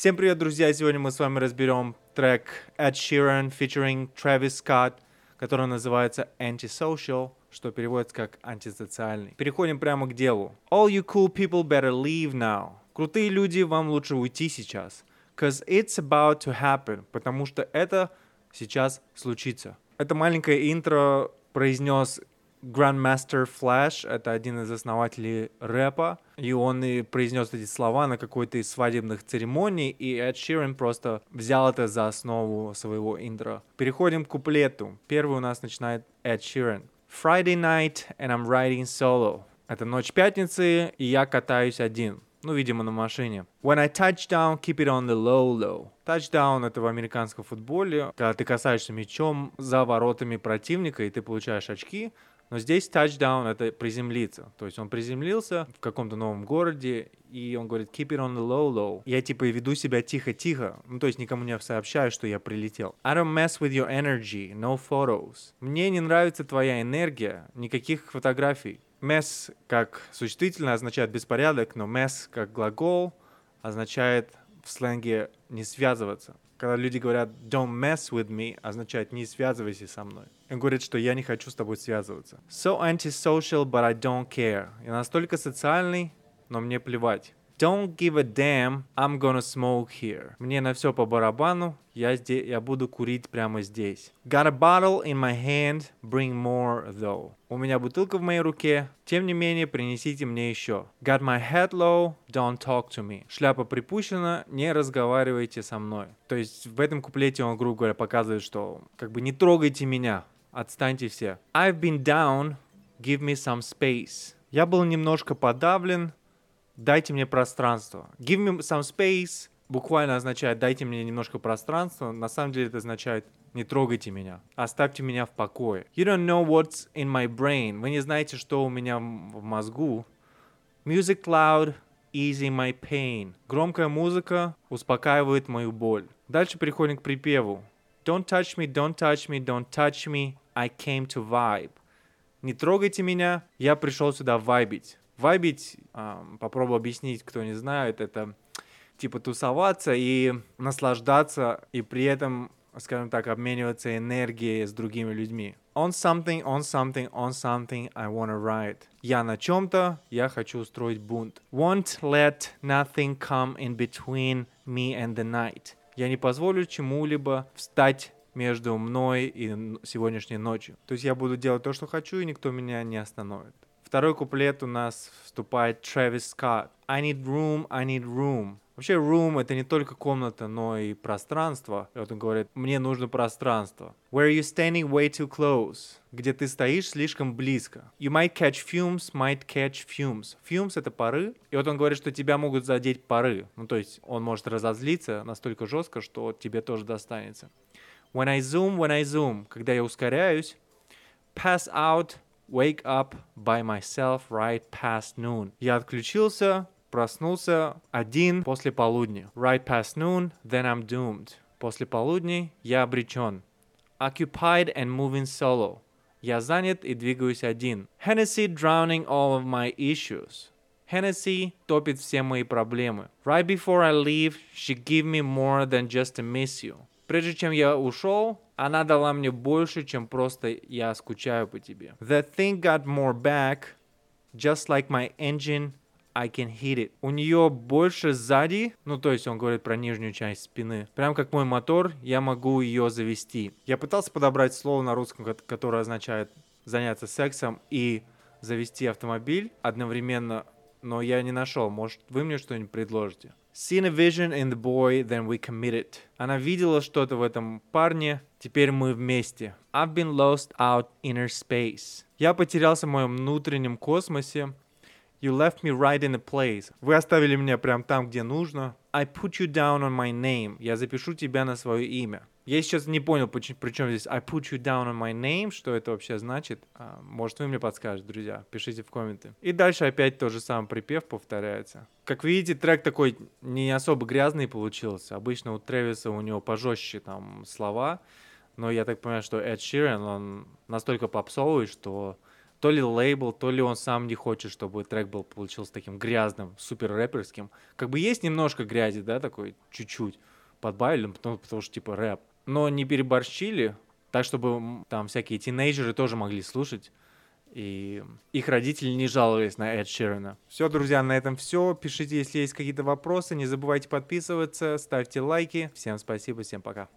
Всем привет, друзья! Сегодня мы с вами разберем трек Ed Sheeran featuring Travis Scott, который называется Antisocial, что переводится как антисоциальный. Переходим прямо к делу. All you cool people better leave now. Крутые люди, вам лучше уйти сейчас. Cause it's about to happen. Потому что это сейчас случится. Это маленькое интро произнес Grandmaster Flash, это один из основателей рэпа, и он и произнес эти слова на какой-то из свадебных церемоний, и Эд Ширен просто взял это за основу своего интро. Переходим к куплету. Первый у нас начинает Эд Ширен. Friday night and I'm riding solo. Это ночь пятницы, и я катаюсь один. Ну, видимо, на машине. When I touch down, keep it on the low low. Touchdown — это в американском футболе, когда ты касаешься мячом за воротами противника, и ты получаешь очки. Но здесь touchdown — это приземлиться. То есть он приземлился в каком-то новом городе, и он говорит keep it on the low low. Я типа веду себя тихо-тихо. Ну, то есть никому не сообщаю, что я прилетел. I don't mess with your energy, no photos. Мне не нравится твоя энергия, никаких фотографий. Mess как существительное означает беспорядок, но mess как глагол означает в сленге не связываться. Когда люди говорят don't mess with me, означает не связывайся со мной. Он говорит, что я не хочу с тобой связываться. So antisocial, but I don't care. Я настолько социальный, но мне плевать. Don't give a damn, I'm gonna smoke here. Мне на все по барабану, я, здесь, я буду курить прямо здесь. Got a bottle in my hand, bring more though. У меня бутылка в моей руке, тем не менее принесите мне еще. Got my head low, don't talk to me. Шляпа припущена, не разговаривайте со мной. То есть в этом куплете он, грубо говоря, показывает, что как бы не трогайте меня, отстаньте все. I've been down, give me some space. Я был немножко подавлен, дайте мне пространство. Give me some space буквально означает дайте мне немножко пространства. На самом деле это означает не трогайте меня, оставьте меня в покое. You don't know what's in my brain. Вы не знаете, что у меня в мозгу. Music loud, easy my pain. Громкая музыка успокаивает мою боль. Дальше переходим к припеву. Don't touch me, don't touch me, don't touch me. I came to vibe. Не трогайте меня, я пришел сюда вайбить. Вайбить, эм, попробую объяснить, кто не знает, это типа тусоваться и наслаждаться, и при этом, скажем так, обмениваться энергией с другими людьми. On something, on something, on something I wanna write. Я на чем-то, я хочу устроить бунт. Won't let nothing come in between me and the night. Я не позволю чему-либо встать между мной и сегодняшней ночью. То есть я буду делать то, что хочу, и никто меня не остановит. Второй куплет у нас вступает Трэвис Скотт. I need room, I need room. Вообще room это не только комната, но и пространство. И вот он говорит, мне нужно пространство. Where you standing way too close. Где ты стоишь слишком близко. You might catch fumes, might catch fumes. Fumes это пары. И вот он говорит, что тебя могут задеть пары. Ну то есть он может разозлиться настолько жестко, что тебе тоже достанется. When I zoom, when I zoom. Когда я ускоряюсь. Pass out, wake up by myself right past noon. Я отключился, проснулся один после полудня. Right past noon, then I'm doomed. После полудня я обречен. Occupied and moving solo. Я занят и двигаюсь один. Hennessy drowning all of my issues. Hennessy топит все мои проблемы. Right before I leave, she give me more than just to miss you. Прежде чем я ушел, она дала мне больше, чем просто я скучаю по тебе. The thing got more back, just like my engine, I can hit it. У нее больше сзади, ну то есть он говорит про нижнюю часть спины. Прям как мой мотор, я могу ее завести. Я пытался подобрать слово на русском, которое означает заняться сексом и завести автомобиль одновременно, но я не нашел. Может, вы мне что-нибудь предложите? Seen a vision in the boy, then we committed. Она видела что-то в этом парне, теперь мы вместе. I've been lost out inner space. Я потерялся в моем внутреннем космосе. You left me right in the place. Вы оставили меня прям там, где нужно. I put you down on my name. Я запишу тебя на свое имя. Я сейчас не понял, при чем здесь I put you down on my name, что это вообще значит. А, может, вы мне подскажете, друзья. Пишите в комменты. И дальше опять тот же самый припев повторяется. Как видите, трек такой не особо грязный получился. Обычно у Трэвиса у него пожестче там слова. Но я так понимаю, что Эд Ширен, он настолько попсовый, что то ли лейбл, то ли он сам не хочет, чтобы трек был получился таким грязным, супер рэперским. Как бы есть немножко грязи, да, такой чуть-чуть подбавили, потому, потому что типа рэп. Но не переборщили, так чтобы там всякие тинейджеры тоже могли слушать. И их родители не жаловались на Эд Ширена. Все, друзья, на этом все. Пишите, если есть какие-то вопросы. Не забывайте подписываться, ставьте лайки. Всем спасибо, всем пока.